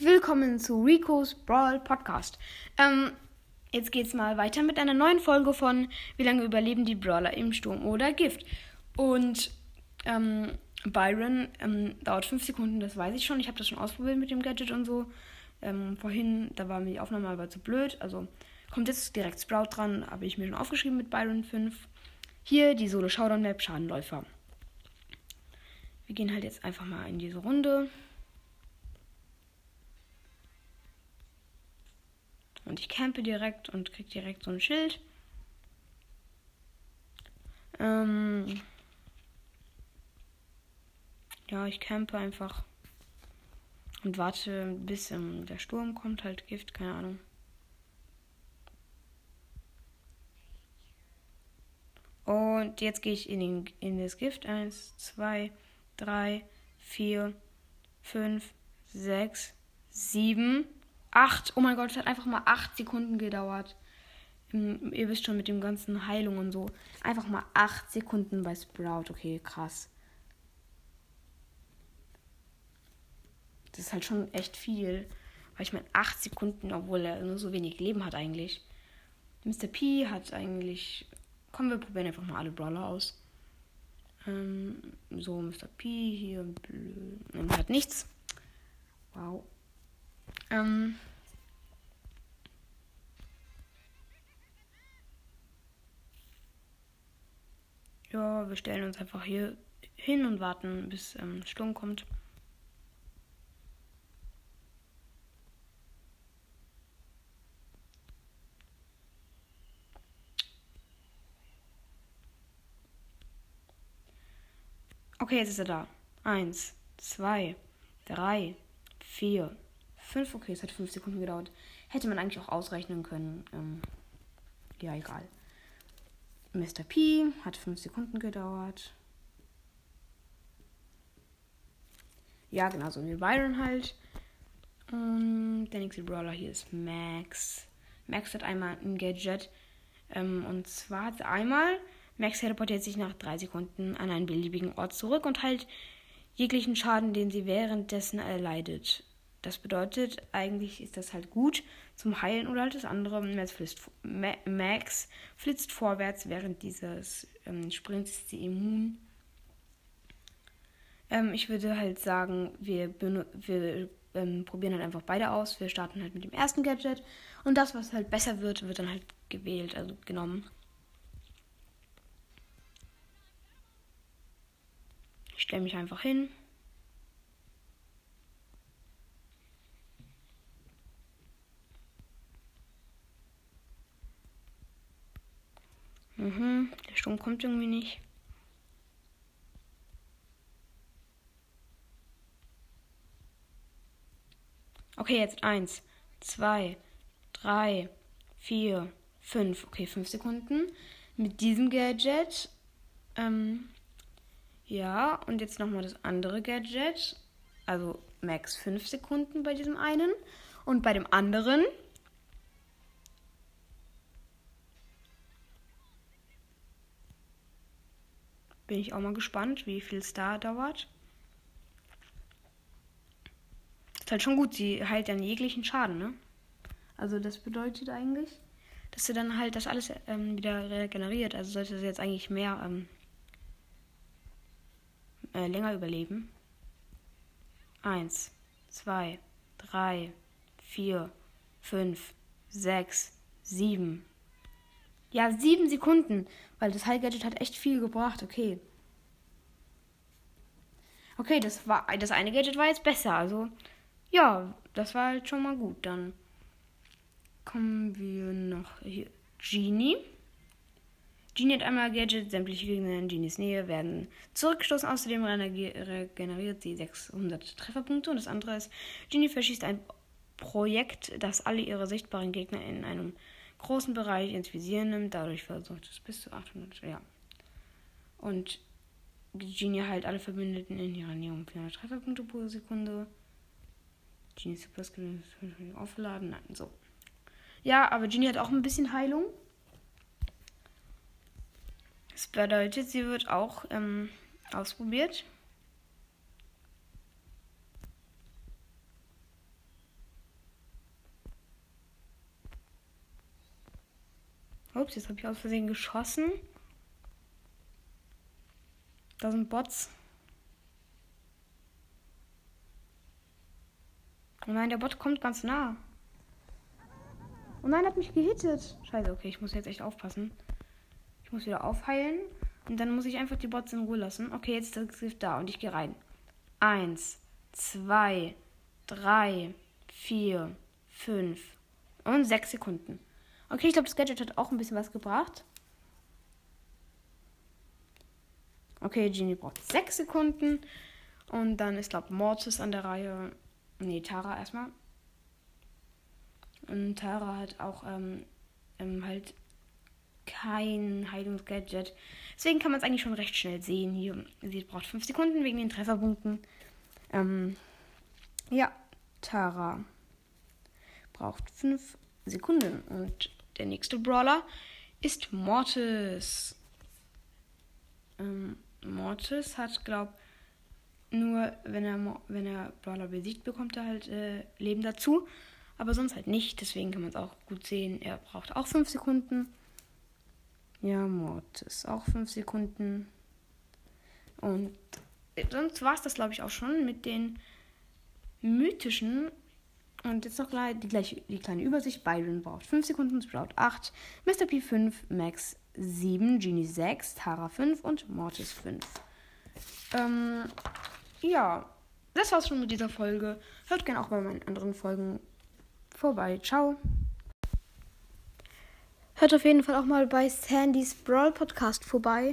willkommen zu Rico's Brawl Podcast. Ähm, jetzt geht's mal weiter mit einer neuen Folge von Wie lange überleben die Brawler im Sturm oder Gift? Und ähm, Byron ähm, dauert 5 Sekunden, das weiß ich schon. Ich habe das schon ausprobiert mit dem Gadget und so. Ähm, vorhin, da war mir die Aufnahme aber zu blöd. Also kommt jetzt direkt Sprout dran, habe ich mir schon aufgeschrieben mit Byron 5. Hier die Solo Showdown Map Schadenläufer. Wir gehen halt jetzt einfach mal in diese Runde. Und ich campe direkt und krieg direkt so ein Schild. Ähm ja, ich campe einfach und warte, bis ähm, der Sturm kommt, halt Gift, keine Ahnung. Und jetzt gehe ich in, den, in das Gift. Eins, zwei, drei, vier, fünf, sechs, sieben. Acht. Oh mein Gott, es hat einfach mal acht Sekunden gedauert. Ihr wisst schon mit dem ganzen Heilung und so. Einfach mal acht Sekunden bei Sprout. Okay, krass. Das ist halt schon echt viel. Weil ich meine, acht Sekunden, obwohl er nur so wenig Leben hat eigentlich. Mr. P hat eigentlich. Kommen wir probieren einfach mal alle Brawler aus. Ähm, so, Mr. P hier. Und hat nichts. Wow. Ähm, ja, wir stellen uns einfach hier hin und warten, bis ähm, Sturm kommt. Okay, jetzt ist er da. Eins, zwei, drei, vier, fünf. Okay, es hat fünf Sekunden gedauert. Hätte man eigentlich auch ausrechnen können. Ähm, ja, egal. Mr. P hat 5 Sekunden gedauert. Ja, genau so wie Byron halt. Und der nächste Brawler hier ist Max. Max hat einmal ein Gadget. Ähm, und zwar hat einmal, Max teleportiert sich nach 3 Sekunden an einen beliebigen Ort zurück und heilt jeglichen Schaden, den sie währenddessen erleidet. Das bedeutet, eigentlich ist das halt gut zum Heilen oder halt das andere. Max flitzt, Max flitzt vorwärts während dieses ähm, Sprints ist sie immun. Ähm, ich würde halt sagen, wir, wir ähm, probieren halt einfach beide aus. Wir starten halt mit dem ersten Gadget und das, was halt besser wird, wird dann halt gewählt, also genommen. Ich stelle mich einfach hin. Mhm, der Sturm kommt irgendwie nicht. Okay, jetzt eins, zwei, drei, vier, fünf. Okay, fünf Sekunden. Mit diesem Gadget. Ähm, ja, und jetzt nochmal das andere Gadget. Also max fünf Sekunden bei diesem einen. Und bei dem anderen Bin ich auch mal gespannt, wie viel es da dauert. Ist halt schon gut, sie heilt dann jeglichen Schaden, ne? Also das bedeutet eigentlich, dass sie dann halt das alles ähm, wieder regeneriert. Also sollte sie jetzt eigentlich mehr ähm, äh, länger überleben. Eins, zwei, drei, vier, fünf, sechs, sieben. Ja, sieben Sekunden. Weil das Heilgadget hat echt viel gebracht. Okay. Okay, das war das eine Gadget war jetzt besser. Also ja, das war halt schon mal gut. Dann kommen wir noch hier. Genie. Genie hat einmal Gadget, sämtliche Gegner in Genies Nähe werden zurückgestoßen. Außerdem regeneriert sie 600 Trefferpunkte. Und das andere ist, Genie verschießt ein Projekt, das alle ihre sichtbaren Gegner in einem großen Bereich ins Visier nimmt. Dadurch versucht es bis zu 800. Ja. Und Genie heilt alle Verbündeten in ihrer Nähe um 400 Trefferpunkte pro Sekunde. Genie Super Skill aufgeladen. Nein, so. Ja, aber Genie hat auch ein bisschen Heilung. Das bedeutet, sie wird auch ähm, ausprobiert. Ups, jetzt habe ich aus Versehen geschossen. Da sind Bots. Oh nein, der Bot kommt ganz nah. Oh nein, hat mich gehittet. Scheiße, okay, ich muss jetzt echt aufpassen. Ich muss wieder aufheilen. Und dann muss ich einfach die Bots in Ruhe lassen. Okay, jetzt ist das Gift da und ich gehe rein. Eins, zwei, drei, vier, fünf und sechs Sekunden. Okay, ich glaube, das Gadget hat auch ein bisschen was gebracht. Okay, Genie braucht sechs Sekunden. Und dann ist, glaube Mortis an der Reihe. Nee, Tara erstmal. Und Tara hat auch ähm, ähm, halt kein Heilungsgadget. Deswegen kann man es eigentlich schon recht schnell sehen. Hier, sie braucht 5 Sekunden wegen den Trefferpunkten. Ähm, ja, Tara braucht 5 Sekunden. Und der nächste Brawler ist Mortis. Ähm, Mortis hat, glaub nur wenn er wenn er Brawler besiegt, bekommt er halt äh, Leben dazu. Aber sonst halt nicht. Deswegen kann man es auch gut sehen. Er braucht auch 5 Sekunden. Ja, Mortis auch 5 Sekunden. Und sonst war es das, glaube ich, auch schon mit den mythischen. Und jetzt noch die, gleiche, die kleine Übersicht. Byron braucht 5 Sekunden, Sprout 8, Mr. P 5, Max 7, Genie 6, Tara 5 und Mortis 5. Ähm, ja, das war's schon mit dieser Folge. Hört gerne auch bei meinen anderen Folgen vorbei. Ciao. Hört auf jeden Fall auch mal bei Sandys Brawl Podcast vorbei.